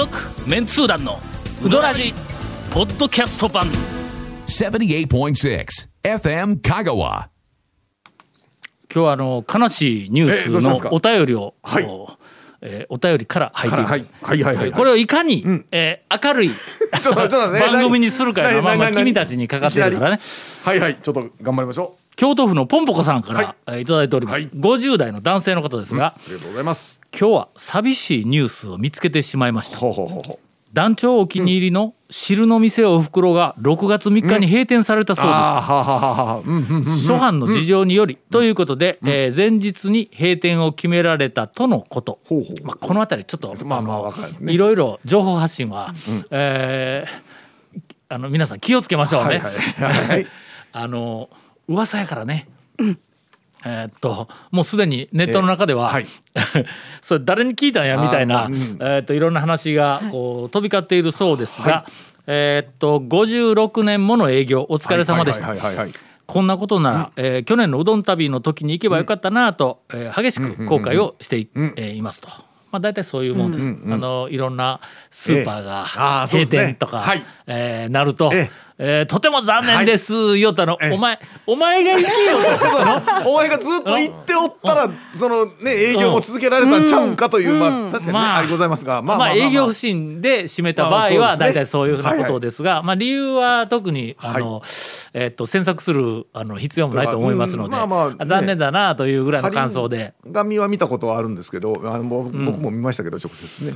続メンツー団のウドラジポッドキャスト版。78.6 FM Kagawa. 今日はあの悲しいニュースのお便りを、はい。おえーお便りから入っていく、はいはいはいはい。これをいかに、えー明るい 番組にするかいうのはまあまあ君たちにかかってるからねはいはいちょっと頑張りましょ京都府のポンポコさんから、はい。えーいただいております、はい。50代の男性の方ですが、うありがとうございます。今日は寂しいニュースを見つけてしまいました。団長お気に入りの汁の店おふくろが6月3日に閉店されたそうです、あーはあはあはあはあうんうんうん。初版の事情により、ということで、えー前日に閉店を決められたとのこと、まあ、この辺りちょっと、まあまあわかるね。いろいろ情報発信は、えーあの皆さん気をつけましょうね。あの噂やからね。えーっともうすでにネットの中では、はい。それ誰に聞いたんやみたいな、うん。えーっといろんな話がこう飛び交っているそうですが、えーっと56年もの営業お疲れ様でした。はいはいはいはい。こんなことなら、えー去年のうどん旅の時に行けばよかったなと、えー激しく後悔をしてい,、えーいますと。まあ、大体そういうもんです、あのいろんなスーパーが閉ですね。店とか、はいえーなると、ええ。ーとても残念です、言おったの、ええ。お前お前が行けよ。とお前がずっと言っておったらそのね営業も続けられたんちゃうんかというまあ確かにねまあありございますが。まあまあ営業不振で締めた場合は大体そういうふうなことですが、まあ理由は特にあの、えっと詮索するあの必要もないと思いますので、うん。まあまあね。残念だなというぐらいの感想で。紙は見たことはあるんですけどあの僕も見ましたけど直接ね。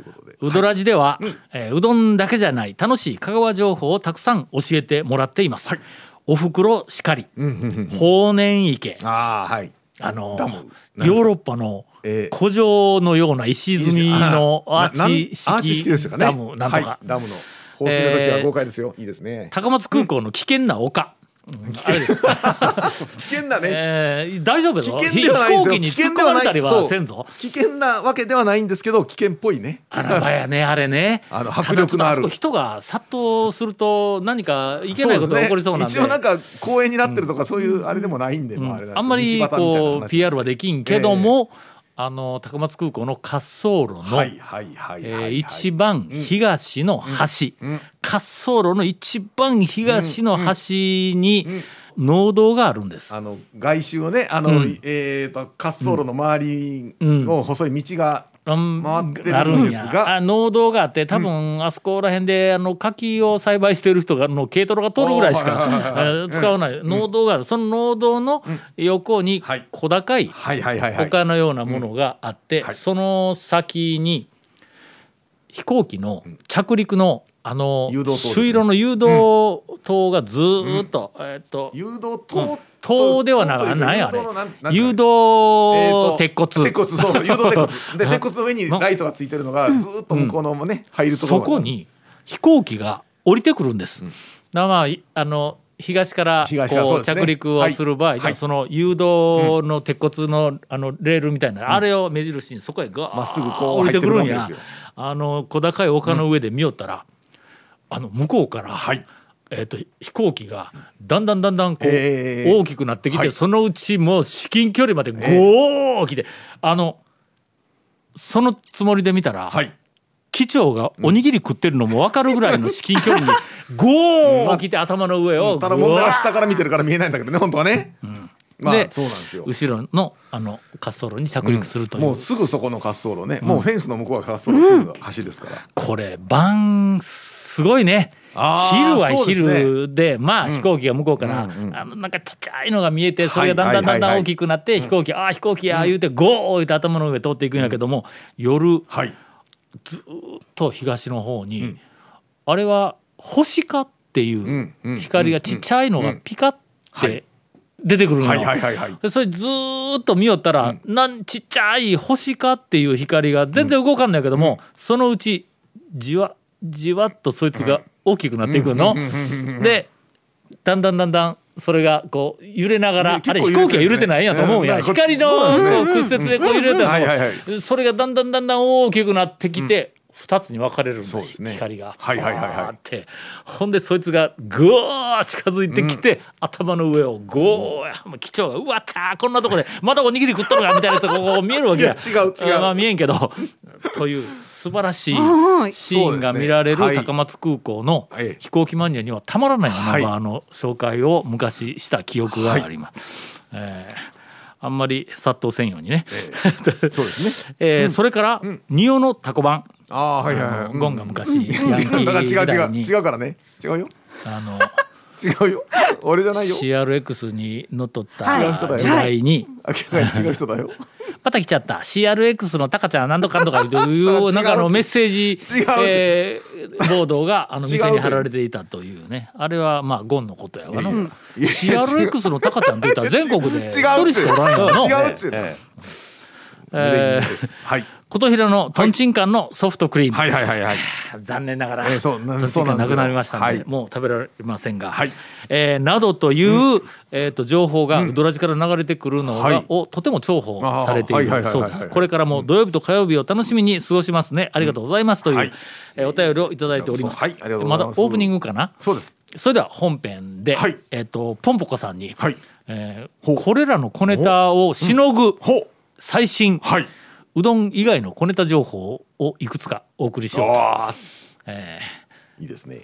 うことで。うどらじでは、えーうどんだけじゃない楽しい香川情報をたくさん教えてもらっています。おふくろしかり、法然池、ああはい。あのヨーロッパのえー。古城のような石積みのアーチ式ダムなんとか、はい、ダムの放水の時は豪快ですよ、いいですね。高松空港の危険な丘、あれです、危険だね、えー大丈夫危よ。険ではないですよ。行機に突っ込まれたりはせんぞ。危険なわけではないんですけど危険っぽいねあらばやねあれね。あの迫力のある。人が殺到すると何かいけないことが起こりそうなんで。一応なんか公園になってるとかそういうあれでもないんで、まああれなんですよあんまりこう話 PR はできんけども、あの高松空港の滑走路の、一番東の端、滑走路の一番東の端に農道があるんです。あの外周をねあの、えー、と滑走路の周りの細い道がうん。回ってあるんですが、や。あ農道があって多分あそこら辺であの柿を栽培している人がの軽トラが通るぐらいしか使わない。農道がある。その農道の横にはい。小高い丘のようなものがあって、はい。その先に飛行機の着陸のあのね。朱色の誘導灯がずーっと、えーっと誘導灯灯ではな灯というかないあれ誘導鉄骨、鉄骨そう誘導鉄骨。で鉄骨の上にライトがついてるのがずっと向こうのね、入るところそこに飛行機が降りてくるんです。だからまあいあの東からこう着陸をする場合、はい。はいその誘導の鉄骨のあのレールみたいな、あれを目印にそこへガーまっすぐこう降りてくるんや。あの小高い丘の上で見よったら、あの向こうから、はい。えー、と飛行機がだんだんだんだんこう、えー大きくなってきて、はい。そのうちもう至近距離までゴー。来て、あのそのつもりで見たら、はい。機長がおにぎり食ってるのも分かるぐらいの至近距離に ゴー来て頭の上をただ問題は下から見てるから見えないんだけどね本当はね、まあでそうなんですよ。後ろのあの滑走路に着陸するという、もうすぐそこの滑走路ね、もうフェンスの向こうが滑走路すぐ橋ですから、これ晩すごいね。昼はそうですね。昼でまあ飛行機が向こうから、あのなんかちっちゃいのが見えてそれがだんだんだんだん大きくなって飛行機ああ飛行機や言うてゴー言うて頭の上通っていくんやけども、夜はい。と東の方に、あれは星かっていんううん。光がちっちゃいのがピカって出てくるのよ。それずーっと見よったら、なんちっちゃい星かっていう光が全然動かんないけども、そのうちじわじわっとそいつが大きくなっていくの。でだんだんだんだんそれがこう揺れながら、ねあれ飛行機は揺れてないんやと思うんや、うん。光の屈折でこう揺れてるのそれがだんだんだんだん大きくなってきて、2つに分かれるんだ、そうですね。光が。はいはいはいはい。って。ほんでそいつがぐわー近づいてきて、頭の上をゴーやもう機長が「うわっちゃーこんなとこでまだおにぎり食っとるが」みたいなやつが こう見えるわけや。いや違う違う。あまあ見えんけど。という素晴らしいはい。シーンが見られる高松空港のはい飛行機マニアにはたまらないナはい。ンバーの紹介を昔した記憶があります。えーあんまり殺到せんようにね。そうですね。えーそれから、仁王のタコ版、ああはいはいはい、うん。ゴンが昔、ヤンキーだから違う違う。違うからね。違うよ。あの 違うよ。俺じゃないよ。CRX にのっとった時代に、明らかに違う人だよまた来ちゃった。CRX のタカちゃんなんとかんとかいうな んかあのメッセージ、えーボードがあの店に貼られていたというね。あれはまあゴンのことやわの、いやいや CRX のタカちゃんって言ったら全国で 人しかおらんよの違うっちゅうの。えーーですはい琴平のトンチンカンのソフトクリーム、はい。はい。はい。はい。残念ながら、えーそうななくなりましたのではい。もう食べられませんが、はい。えーなどという、えー、と情報がウドラジから流れてくるのが、はい。をとても重宝されている。そうです。これからも土曜日と火曜日を楽しみに過ごしますね。ありがとうございますという、はい。えーお便りをいただいております、はい。ありがとうごまざいます。だオープニングかな？そうです。それでは本編で、はい。えー、とポンポコさんに、はい。えーこれらの小ネタをしのぐ最新、はいうどん以外の小ネタ情報をいくつかお送りしようえいいですね。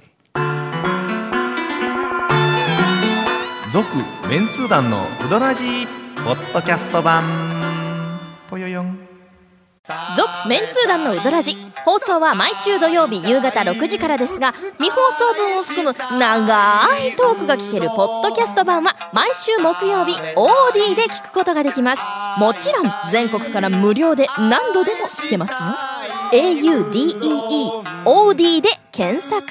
続メンツー団のウドラジーポッドキャスト版。ぽよよん続メンツー団のウドラジ。放送は毎週土曜日夕方6時からですが未放送分を含む長いトークが聞けるポッドキャスト版は毎週木曜日 OD で聞くことができます。もちろん全国から無料で何度でも聞けますよ。AUDEEOD で検索。ー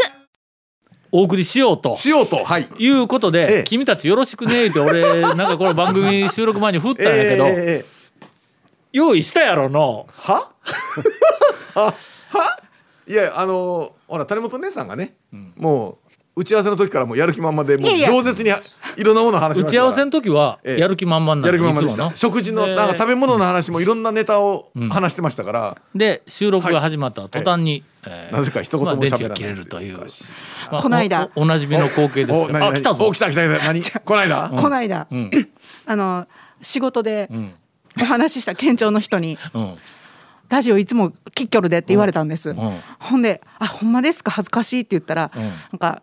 お送りしようと。しようとはい。いうことで、ええ。君たちよろしくねって俺なんかこの番組収録前に振ったんやけど、えー用意したやろの。は？あ は？いやあのほら谷本姉さんがね、もう打ち合わせの時からもうやる気満々でもういや。いや饒舌にいろんなものを話し打ましたから。ち合わせの時はええ。やる気満々なやる気満々でいつもの。した食事のでなんか食べ物の話もいろんなネタを話してましたから、で収録が始まった途端に、えーなぜか一言もまあ電池喋らないが切れるという、まあこの間。おおおなじみの光景ですおがあ来たぞ。お来た来た来た。何？こないだこの間、ん。あの仕事でんお話しした県庁の人にうん「ラジオいつもキッキョルで」って言われたんです、ん。ほんで「あほんまですか？恥ずかしい」って言ったら、うん。なんか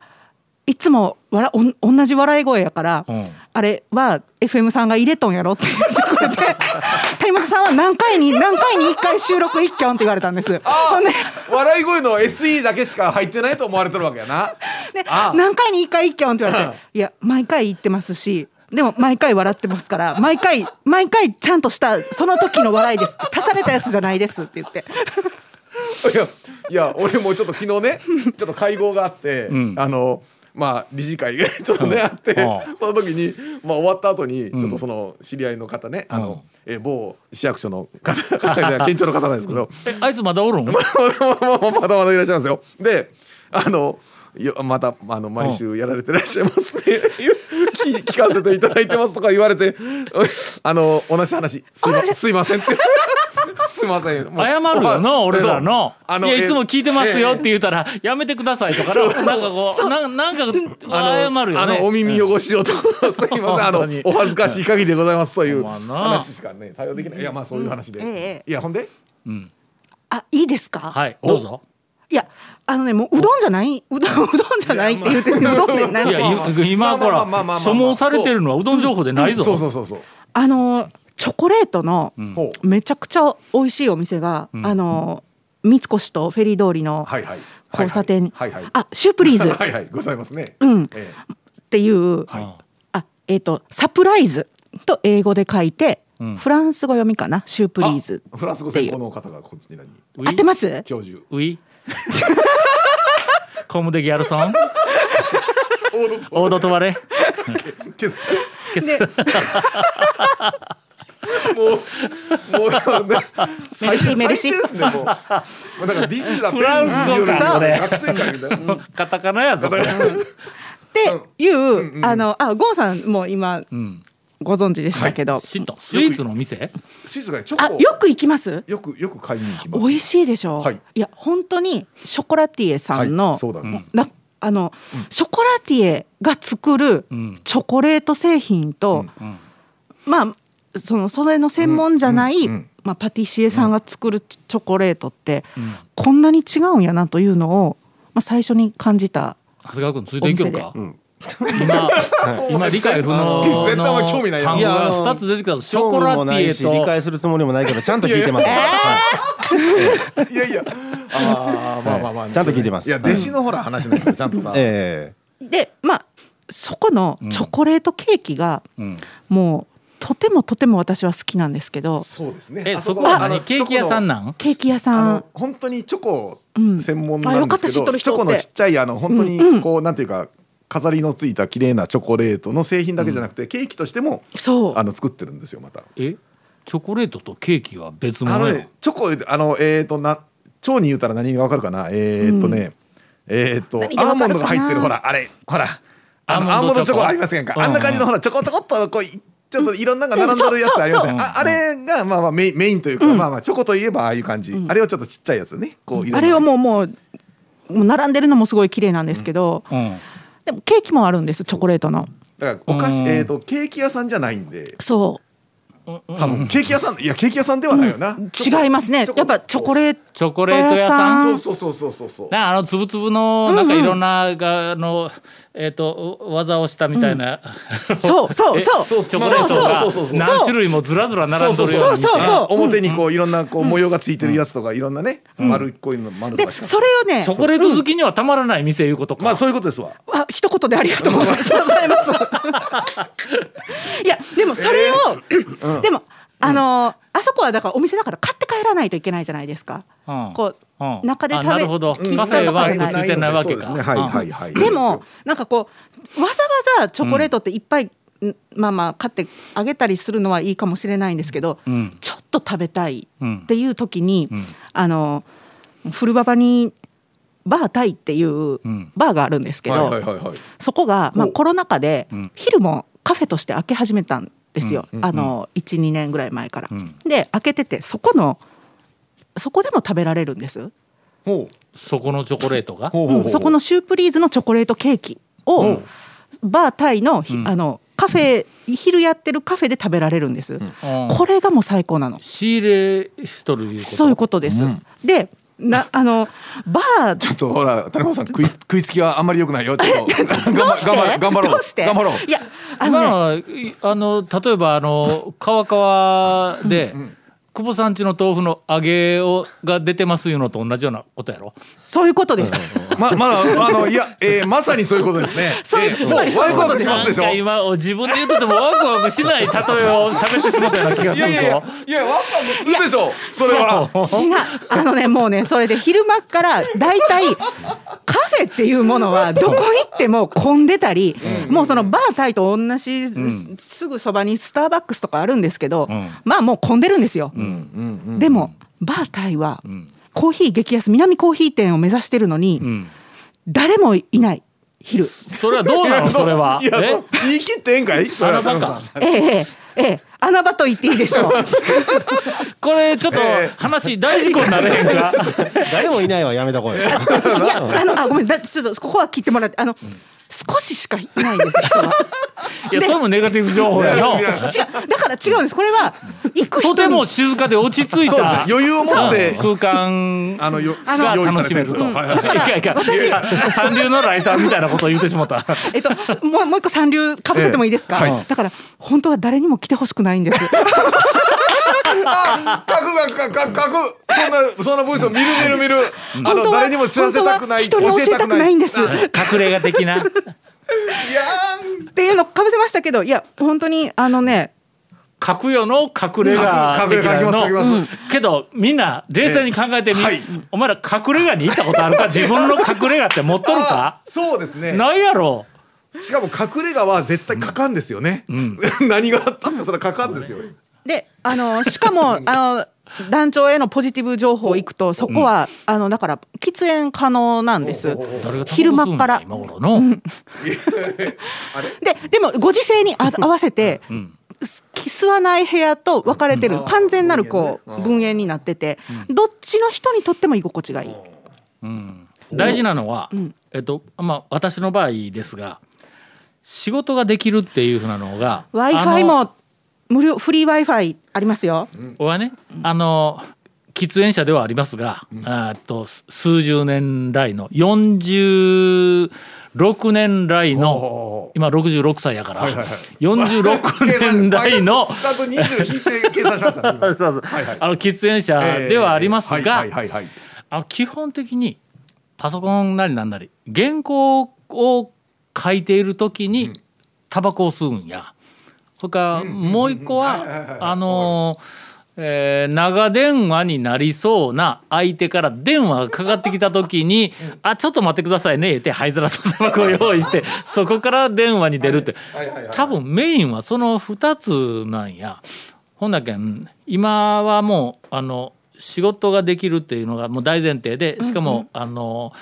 いつもわらおん同じ笑い声やから、うん。あれは FM さんが入れとんやろって 言ってくれて谷本さんは何回に何回に1回収録一挙って言われたんです。ほんで笑い声の SE だけしか入ってないと思われてるわけやな。であ何回に1回一挙って言われて「いや毎回言ってますしでも毎回笑ってますから毎回毎回ちゃんとしたその時の笑いです。足されたやつじゃないです」って言って。いやいや俺もちょっと昨日ね ちょっと会合があって、ん。あのまあ理事会が ちょっとね、あってうん。その時に、まあ、終わった後にちょっとその知り合いの方ね、あのえ某市役所の方方 県庁の方なんですけど、えあいつまだおるん？まだまだいらっしゃいますよ。であのよまたあの毎週やられてらっしゃいますね聞聞かせていただいてますとか言われて あの同じ話。すいますすいませんって。すいません。謝るよな俺らのあのいやいつも聞いてますよええって言うたら、やめてくださいとかな。なんかこうななんか謝るよあのおね耳汚しをと。すいません。あのお恥ずかしい限りでございますという話しかね対応できない。いやまあそういう話で、ええいやほんで？あいいですか、はいどうぞいやあのねもううどんじゃないうどんうどんじゃないって言ってうどんでないいやい今ほらまあまあまあまあまあ所望されてるのはうどん情報でないぞ。そうそうそうそう、あのチョコレートのめちゃくちゃ美味しいお店が、あの三越とフェリー通りの交差点あシュープリーズ。っ はいはい。ございますね。うん。えていう、はい。あえっ、とサプライズと英語で書いて、フランス語読みかな？シュープえリーズあフランス語専攻の方がこちらに合ってます？教授。ウィ？コムデギャルソン？オードとオードトワレ？ケスケス。もうもうね最初メルシー。最低ですねもう。もうだフランス語かこれ学生会みたいカタカナやぞ。っていう、あのあゴンさんも今うんご存知でしたけど、知ったスイーツの店？スイーツがねチョコあよく行きます？よくよく買いに行きます。美味しいでしょ、はい。いや本当にショコラティエさんの、はいそうなんです。なあの、ショコラティエが作るん。チョコレート製品と、ん。まあそのそれの専門じゃない、うん。うん。まあ、パティシエさんが作るチョコレートって、こんなに違うんやなというのを、まあ、最初に感じた長谷川君ついていけるか。お今 今理解不能絶対お前興味ないよ。単語が2つ出てきたショコラティエし理と解するつもりもないけどちゃんと聞いてます、い。やいや。あーまあまあまあちゃんと聞いてます。いや弟子のほら話なんだよちゃんとさ。えでまあそこのチョコレートケーキが、ん。もうとてもとても私は好きなんですけどそうですね。えあそこはケーキ屋さんなん？ケーキ屋さん。の本当にチョコうん専門なんですけあよかった知っとど、チョコのちっちゃいあの本当にこう、なんていうか飾りのついた綺麗なチョコレートの製品だけじゃなくて、ケーキとしてもそう。あの作ってるんですよまた。え？チョコレートとケーキは別あ物よの？ねチョコあのえっ、とな腸に言うたら何がわかるかな？えっ、とね、えっ、とアーモンドが入ってるほらあれほら。あのアアーモンドチョコありませんか、うん。あんな感じのほらちょこちょこっとこういちょっといろんなのが並んでるやつありません、うんああれがまあまあメインメインというか、まあまあチョコといえばああいう感じ、あれはちょっとちっちゃいやつね。こうあれはもうもうもう並んでるのもすごい綺麗なんですけど、うんでもケーキもあるんですチョコレートの。だからお菓子、うん。えっ、とケーキ屋さんじゃないんで。そ多分ケーキ屋さんいやケーキ屋さんではないよな、う違いますね。やっぱチョコ。レートチョコレート屋さん？そうそうそうそうそう。そうなあのつぶつぶのなんかいろんながあのえっと技をしたみたいな。そうそうえそう。そうそうそうそうそう。が何種類もずらずら並んどるような店そうそうそう表にこういろんなこう模様がついてるやつとかいろんなね丸っこいの丸とでか。しかそれをねチョコレート好きにはたまらない店いうことか、まあそういうことですわ。あ一言でありがとうございます。いやでもそれを、でもあのあそこはだからお店だから買って帰らないといけないじゃないですか。うん。こう、うん。あ中で食べなるほど。喫カフェは茶とかじゃないついてないわけかそうですねはいはいはいでもなんかこうわざわざチョコレートっていっぱい、んまあまあ買ってあげたりするのはいいかもしれないんですけど、ん。ちょっと食べたいうん。っていう時に、あの古馬場にバータイっていうん。バーがあるんですけど、そこが、まあ、コロナ禍でん。昼もカフェとして開け始めたんですよ、あの12年ぐらい前から。で開けててそこのそこでも食べられるんです、ほう。そこのチョコレートが？ほうほうほうう。んそこのシュープリーズのチョコレートケーキをう。んバータイの,ひ、あのカフェ昼やってるカフェで食べられるんです、うん。これがもう最高なの。仕入れしとるいうこと？そういうことです、でなあのバー。ちょっとほら谷本さん食い 食いつきはあんまり良くないよちょっと。頑張頑張ろう。頑張ろう。いやあのね、まあいあの例えばあの川川で久保さんちの豆腐の揚げをが出てますいうのと同じようなことやろ？そういうことです、ままああのいや、えー、まさにそういうことですね。そういうえーもう。ワクワクしますでしょ？なんか今自分で言うとてもワクワクしない例えを喋ってしまったような気がするいやいやいやぞいやワクワクするでしょ？それは。違う。あのねもうねそれで昼間っから大体カフェっていうものはどこ行っても混んでたり、もうそのバータイと同じ、すぐそばにスターバックスとかあるんですけど、ん。まあもう混んでるんですよ。でもバータイはコーヒー激安南コーヒー店を目指してるのに、ん。誰もいない昼。それはどうなの？それは。いや言い切ってええんかい？それはあなたかええええええ。穴場と言っていいでしょう。これちょっと話大事故になれへんか？誰もいないわやめとこうよいやあのあごめんだちょっとここは切ってもらってあの少ししかいないんです人は。いやそれもネガティブ情報やの違うだから違うんです。これは行く人。にとても静かで落ち着いたね。余裕を持ってうん空間。あのよが楽しめると。れてると、いはいはい。やいやさ三流のライターみたいなことを言ってしまった。えっともうもう一個三流かぶせてもいいですか、ええはい。だから本当は誰にも来てほしくないんです。あ書く書く書く書く。そんなそんな文章見る見る見る。あの誰にも知らせたくない教えたくないんです。っ隠れ家的な。いやていうのかぶせましたけどいや本当にあのね書くよの隠れ家隠れ的なの。けどみんな冷静に考えてみ、えはい。お前ら隠れ家に行ったことあるか？自分の隠れ家って持っとるあかそうですね。ないやろ。しかも隠れ家は絶対書かんですよね、何があったってそれは書かんですよ。であのしかもあの団長へのポジティブ情報行くとそこは、あのだから喫煙可能なんです。昼間っから。今頃の、ででもご時世にあ合わせて、吸わない部屋と分かれてる完全なるこう分煙になっててどっちの人にとっても居心地がいい。大事なのは、えっとまあ私の場合ですが仕事ができるっていうふうなのが w i f あ i のも無料フリー w i f i ありますよ。はね、あの喫煙者ではありますが、あーっとす数十年来の46年来の今66歳やから、46年来のちゃんと20引いて計算しましたね今。そうそうはいはい。あの喫煙者ではありますが、あの基本的にパソコンなりなんなり原稿を書いている時にタバコを吸うんや。それからもう一個はあのえー長電話になりそうな相手から電話がかかってきた時に「あちょっと待ってくださいね」って灰皿とタバコを用意して そこから電話に出るって。多分メインはその2つなんや。ほんだけん今はもうあの仕事ができるっていうのがもう大前提でしかも、あの、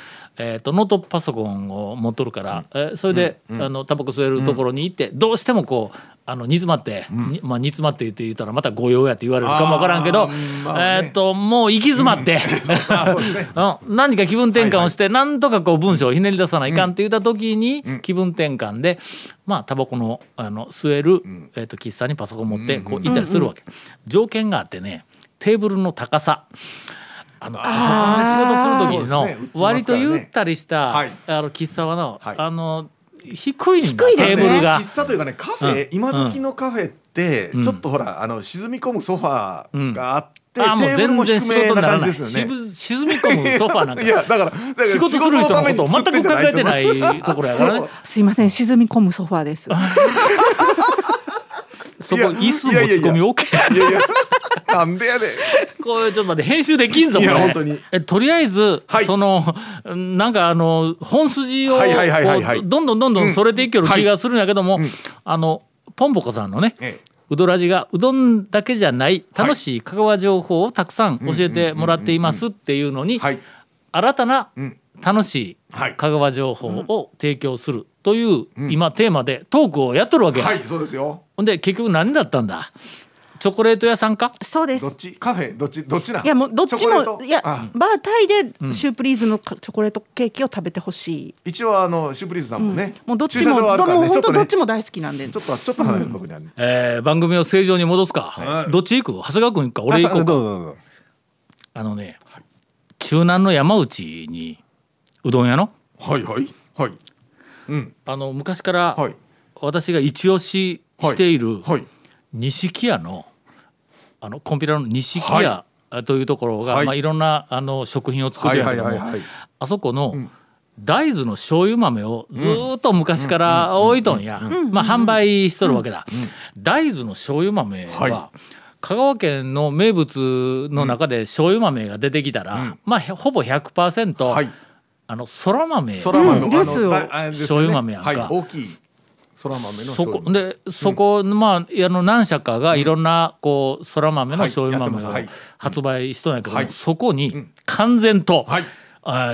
えー、とノートパソコンを持っとるから、えーそれで、あのタバコ吸えるところに行って、どうしてもこうあの煮詰まって、にまあ煮詰まって言って言ったらまた御用やって言われるかもわからんけど、まあね。えっ、ともう行き詰まって、うん、何か気分転換をして、なんとかこう文章をひねり出さないかんって言った時に、気分転換でまあタバコのあの吸える、えー、と喫茶にパソコン持ってこう行ったりするわけ、条件があってねテーブルの高さあのパソコンで仕事する時の割とゆったりした、はい。あの喫茶はの、はい。あの低い低いですね。テーブルが。喫茶というかねカフェ、今時のカフェって、ちょっとほらあの沈み込むソファーがあって、あもうテーブルも全然仕低めな事にならない感じですよね。沈み込むソファーなんか。いやだからだから仕事する人のことを全く考えてないいところやからね。すいません沈み込むソファーです。そこ椅子持ち込み OK いやいや なんでやでこれちょっと待って編集できんぞこいやれ本当に。えとりあえず、はい。そのなんかあの本筋をこはいはいはいはいはい。うどんどんどんどんそれていける気がするんやけども、あのポンポコさんのね、ええ。うどらじがうどんだけじゃない楽しい香川情報をたくさん教えてもらっていますっていうのにはい。新たなうん。楽しいはい。香川情報を提供するという今テーマでトークをやっとるわけや。はいそうですよ。ほんで結局何だったんだ？チョコレート屋さんか？そうです。どっ。ち？カフェ？どっち？どっちなん？いやもうどっちもいやあ。バータイでシュープリーズのかチョコレートケーキを食べてほしい。一応あのシュープリーズさんもね、もうどっちもども本当どっちも大好きなんで。ちょっとちょっと離れるとこにあるね、えー番組を正常に戻すか、どっち行く？長谷川君行くか？俺行こうか？あどうぞどうぞ。あのね、中南の山内にうどん屋の？はいはい。はい。うん。あの昔からはい。私が一押ししているはい。錦屋のあのコンピラの錦は屋というところが、はい。いまあ、いろんなあの食品を作はいるんやけどあそこの大豆の醤油豆をずーっと昔から置いとんや、まあ、販売しとるわけだ、大豆の醤油豆は、は香川県の名物の中で醤油豆が出てきたら、まあへほぼ100%、はい。あのそら豆。そら豆。うん。ですよ。醤油豆やんか。はい。大きいそら豆のそこでそこ、まああの何社かがいろんなこうそら豆の醤油豆を発売しとんやけども、はい。そこに完全と、はい。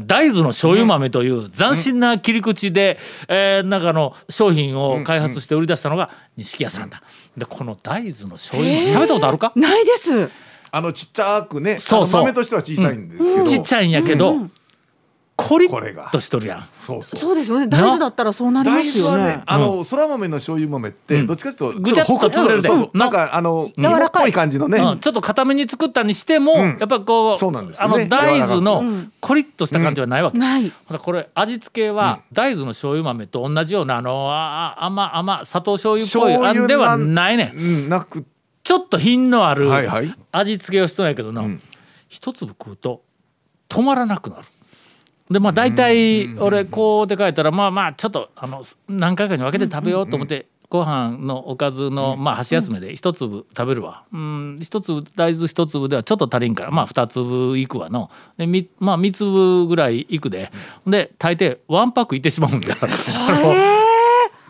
大豆の醤油豆という斬新な切り口で、えーなんかあの商品を開発して売り出したのが錦屋さんだ。でこの大豆の醤油豆、食べたことあるか？ないです。あのちっちゃくねそうそう。豆としては小さいんですけど、ちっちゃいんやけど、コリこれが。ッとしとるやん。そうそう。そうですよね。大豆だったらそうなりま大すよね。豆はね。あのそら豆の醤油豆ってどっちかというとぐちゃっとなんかあの柔らかい。感じのね、うん、ちょっと固めに作ったにしても、うん。やっぱこうそうなんですね。の大豆のかコリッとした感じはないわけ。ない。ほらこれ味付けは大豆の醤油豆と同じようなあのあ甘甘砂糖醤油っぽいあんではないねん。うんなく。ちょっと品のあるはいはい。味付けをしとんやけどな、一粒食うと止まらなくなる。でまあ大体俺こうで書いたらまあまあちょっとあの何回かに分けて食べようと思ってご飯のおかずのまあ箸休めで一粒食べるわ。うん一粒大豆一粒ではちょっと足りんからまあ二粒いくわの。でみまあ三粒ぐらいいくで。で大抵ワンパックいってしまうんだ あの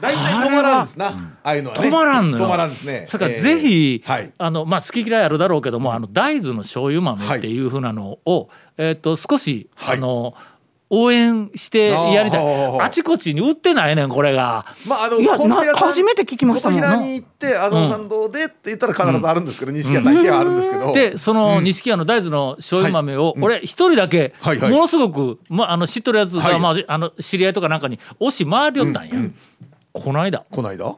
大体止まらんですな。ああいうのはね。止まらんのよ。止まらんですね。それからえー。ぜひ、はい。あのまあ好き嫌いあるだろうけども、あの大豆の醤油豆っていうふうなのを、えっ、と少し、はい。あの応援してやりたい。あちこちに売ってないねんこれが。まああの初めて聞きましたもん琴平に行ってあの参道でって言ったら必ずあるんですけど錦屋さん行けばあるんですけど。でその錦屋の大豆の醤油豆を俺一人だけはいはい。ものすごくまあの知っとるやつはい。がまああの知り合いとかなんかに押し回りよったんや。この間。この間？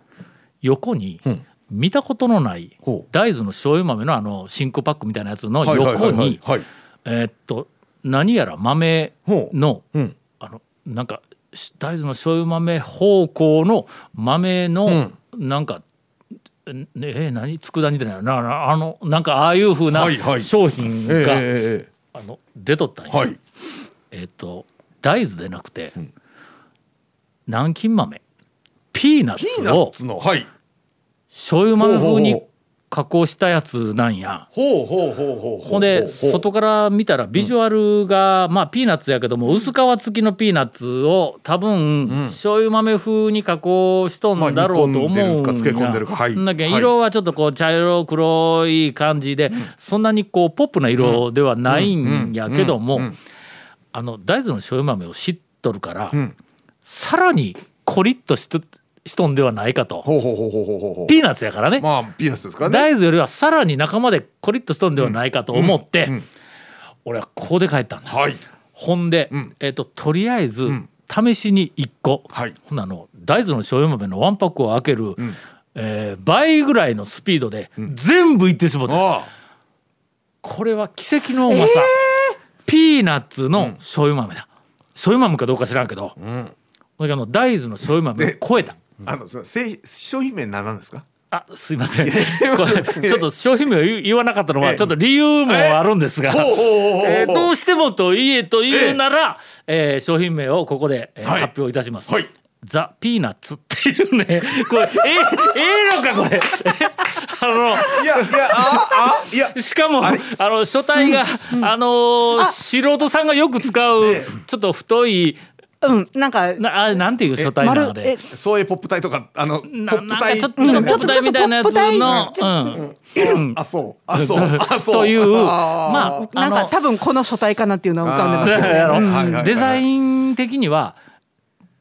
横にん。見たことのない大豆の醤油豆のあの真空パックみたいなやつのはいはいはいはい。横にはい。えーっと何やら豆のうん。あのなんかし大豆の醤油豆方向の豆のなんか、ねえー何佃煮でないななあのなんかああいうふうなはいはい。商品ええが、ええあの出とったんや、はい。えーっと大豆でなくて、南京豆ピーナッツをツのはい。醤油豆風に加工したやつなんや。ほうほうほうほうほんで外から見たらビジュアルが、まあピーナッツやけども薄皮付きのピーナッツを多分、醤油豆風に加工しとんだろうと思うんまあ煮込んでるか漬け込んでるかはい。だけどはい。色はちょっとこう茶色黒い感じで、そんなにこうポップな色ではないんやけども、あの大豆の醤油豆を知っとるから、ん。さらにコリッとしとしとんではないかと。ほうほうほうほうほうほうほう。ピーナッツやからね。まあピーナッツですからね。大豆よりはさらに仲間でコリッとしとんではないかと思って、俺はここで帰ったんだ、はい。ほんで、ん。えっととりあえず、試しに1個、はい。ほんなの大豆の醤油豆のワンパックを開ける、えー倍ぐらいのスピードで、全部いってしもった。ああ。これは奇跡のうまさ、ピーナッツの醤油豆だ。醤油豆かどうか知らんけど、だけど大豆の醤油豆を超えた。あのその製商品名何なんですか？あすいません。これちょっと商品名を言言わなかったのはええ。ちょっと理由もあるんですが、えーどうしてもと言えと言うなら、えー商品名をここで、えーはい。発表いたします。はい。ザ・ピーナッツっていうね これええええのかこれ。あいやいやああいや。のしかもあの書体が、あのー素人さんがよく使うええ。ちょっと太いうんなんかなあれなんていう書体なのあ丸れ？えそういうポップ体とかあのポなップ体なんかちょっとちょっとポップの体うん。あそう。あそう。あそう。というまあなんか多分この書体かなっていうのは浮かんでますよね。だからあのはいはいはいはい。デザイン的には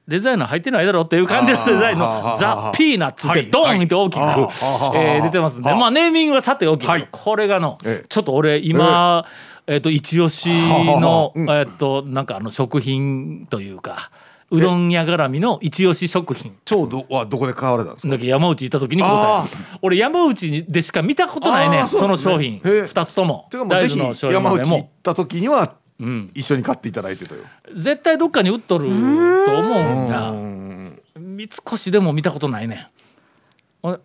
デザインの入ってないだろうっていう感じのデザインのザ・ピーナッツってドーンって大きく、えー出てますんで、はいまあ、ネーミングはさておき、はい。これがの、ええ。ちょっと俺今、えっと一押しの、うん。えっとなんかあの食品というかうどん屋絡みの一押し食品。ちょうどはどこで買われたんですか？だけど山内行った時に答あえ俺山内でしか見たことないねその商品そうなんですね。へえ2つとも。山内行った時にはうん。一緒に買っていただいてという絶対どっかに売っとると思うんや。うん。三越でも見たことないね。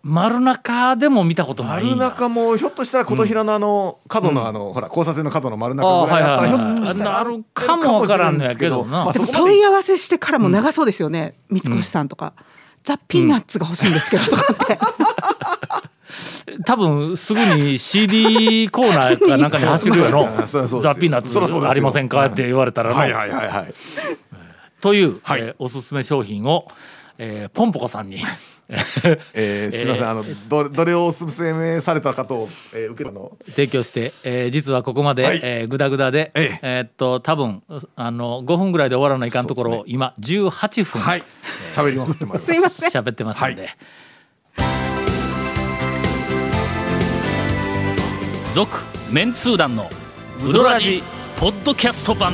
丸中でも見たことない丸中もひょっとしたら琴平のあの角のあの、ほら交差点の角の丸中ぐらいだったらひょっとしたらあるかもわからんのやけどな。まあ、で。も問い合わせしてからも長そうですよね、三越さんとか、ザ・ピーナッツが欲しいんですけどとかって、多分すぐに CD コーナーかなんかに走るやろ ザ・ピーナッツありませんかって言われたらのはいはいはいはい。という、はい。えーおすすめ商品を、えーポンポコさんに。えー、すみません、あのどどれをおすすめされたかと、えー、受けたの。提供して、えー実はここまで、はい。えーグダグダで、ええ。えーっと多分あの5分ぐらいで終わらないかんところを、今18分。はい。喋りまくってます。すいません喋ってますんで。続、メンツー団のウドラジポッドキャスト版。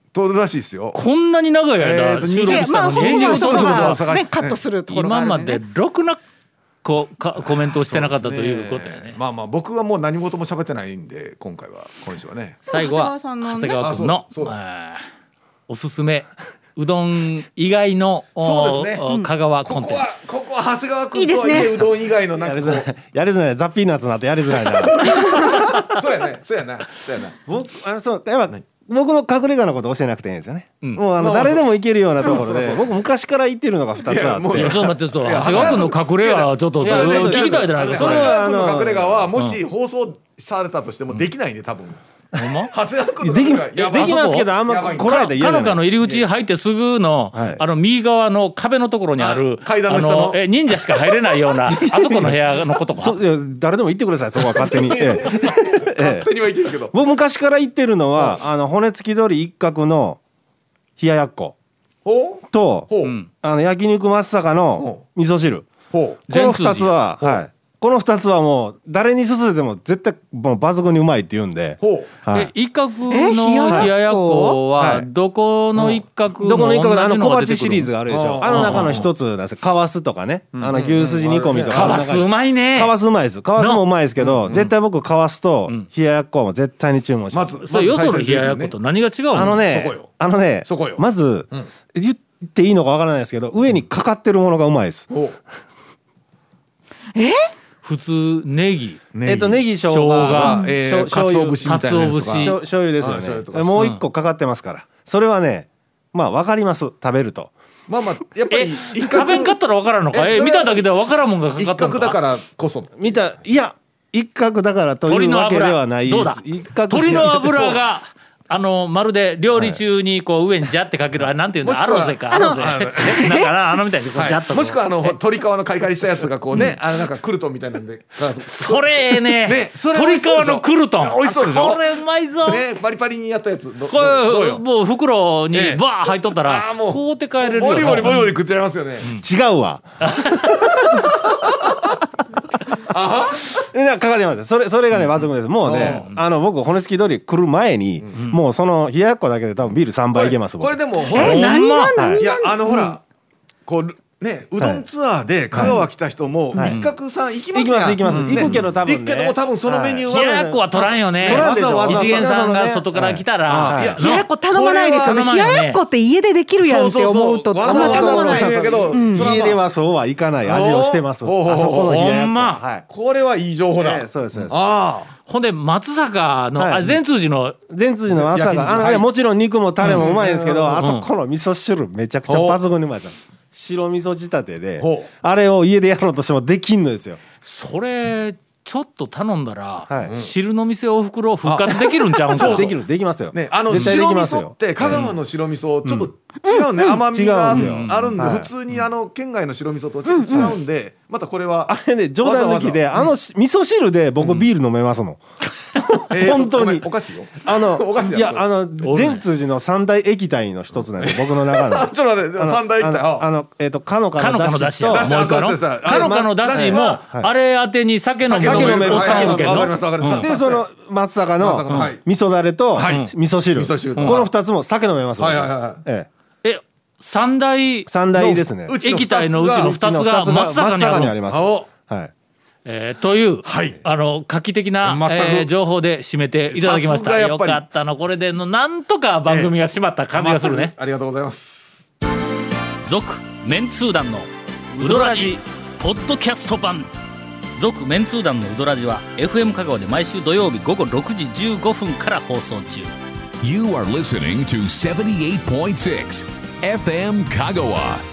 撮るらしいですよ。こんなに長いえー収録したのに、エンディングそこそういうことがを探して。ねカットするところがあ今まるんで、ね、でろくなこかコメントをしてなかったということやね。まあまあ僕はもう何事も喋ってないんで今回は。今週はね。最後は長谷川君のおすすめうどん以外のおそうですね。お香川コここはンテンツ。ここは長谷川い君とはいいですね。えうどん以外のなんやかこりづらい。やりづらい。ザ・ピーナッツの後やりづらいな。う そうやね。そうやな。そうやな。僕あのそうやっぱ僕の隠れ家のこと教えなくていいんですよね、ん。もうあの誰でも行けるようなところで。僕昔から行ってるのが2つあって。いやちょっと待ってそう長谷川君の隠れ家はちょっと聞きたいじゃないか。そ長谷君の隠れ家はもし放送されたとしてもできないね多分ほんま？長谷川君のできできますけどあんま来られたら嫌かの入り口入ってすぐの、はい。あの右側の壁のところにある、あ階段の下の。あえ忍者しか入れないような あそこの部屋のことか。そいや誰でも行ってくださいそこは。勝手に、勝手には言ってるけど。僕昔から行ってるのはあの骨付き鳥一角の冷ややっこ。とあの焼肉松坂の味噌汁。この2つは、はい、この2つはもう誰に勧めても絶対もう抜群にうまいって言うんで、一角のえ冷や冷ややっこははい。どこの一角どこの一角であの小が鉢シリーズがあるでしょ。うん。あの中の一つなんですかわすとかね。あの牛すじ煮込みとか。かわすうまいね。かわすうまいですかわすもうまいですけど絶対僕かわすと冷ややっこはもう絶対に注文しまますずそれよその冷ややっこと何が違うの？あのねそこよ。あのねまず言っていいのかわからないですけど上にかかってるものがうまいです。ほ 普通ネギ。うえっとネギ生姜え鰹節みたいな醤醤油ですよね。もう一個かかってますから。それはねまあわかります。食べると。まあまあやっぱえり一食べんかったら分からんのか？え見ただけでは分からんもんがかか一ったのか？角だからこそ。見たいや一角だからというわけで油はないどうだ？です。一角鶏の油があのまるで料理中にこう上にジャってかけるあれなんていうんだもしくはアロゼか。アロゼ。なんかなあのみたいにこうジャッともしくはあの鶏皮のカリカリしたやつがこうねあのなんかクルトンみたいなんで。それええねね鶏皮のクルトン。美味しそうでしょ？これうまいぞ。ねパリパリにやったやつ。どこれどうよ？もう袋にええ。バー入っとったらあーもう買うて帰れるよボリボリボリボリ食っちゃいますよね。違うわ えなかかってます。それそれがね抜群です。もうねあの僕骨付き鳥来る前にもうその冷ややっこだけで多分ビール3杯いけますこれでもほえら何がはいいやあのほらこうねうどんツアーで香川来た人も一角さん行きます行きます行きます。ね行くけど多分ね。行くけども多分そのメニューは冷ややっこは取らんよね。取らんで一元さんが外から来たらはい。や冷ややっこ頼まないですよね。冷ややっこって家でできるやんって思うとそうそうそう。わざわざのメニューやけどそれはまあ。家ではそうはいかない味をしてます。あそこの冷ややっこ。ほんま。はい。これはいい情報だ。ええそうですそうです。あほんで松坂のは善通寺の。全通の朝があの、もちろん肉もタレもうまいですけど、うんあそこの味噌汁めちゃくちゃ抜群にうまいです白味噌仕立てであれを家でやろうとしてもできんのですよ。それちょっと頼んだら、はい。汁の店おふくろ復活できるんちゃうんかできるできますよ、あねあの白味きますよ。噌って香川の白味噌ちょっと違うね甘みがあ違うんですよ。るんではい。普通にあの県外の白味噌とちょっと違うんでまたこれはあれね冗談抜きでわざわあのし味噌汁で僕ビール飲めますもん、本当に。おかしいよ。あの おかしいやあの全通寺の三大液体の一つなんで僕の中の。ちょっと待って三大液体。あのあのえっ、とかのかかのかのだしやのだしとだしもう一個の？のかのだしも、あれ当てに酒飲む酒飲める。おっさんおるけどわかりますわかります。でその松坂の味噌だれとはい。味噌汁、この二つも酒飲めますもんはいはいはいはい。ええ。三大？え、三大ですね。液体のうちの二つが松坂にある。にあります。青。はいえーという、はい。あの画期的な、えー情報で締めていただきました。よかったの。これでのなんとか番組が締まった感じがするね。ありがとうございます。続、メンツー団のウドラジポッドキャスト版。続メンツー団のウドラジは FM 香川で毎週土曜日午後6時15分から放送中。You are listening to 78.6 FM Kagawa.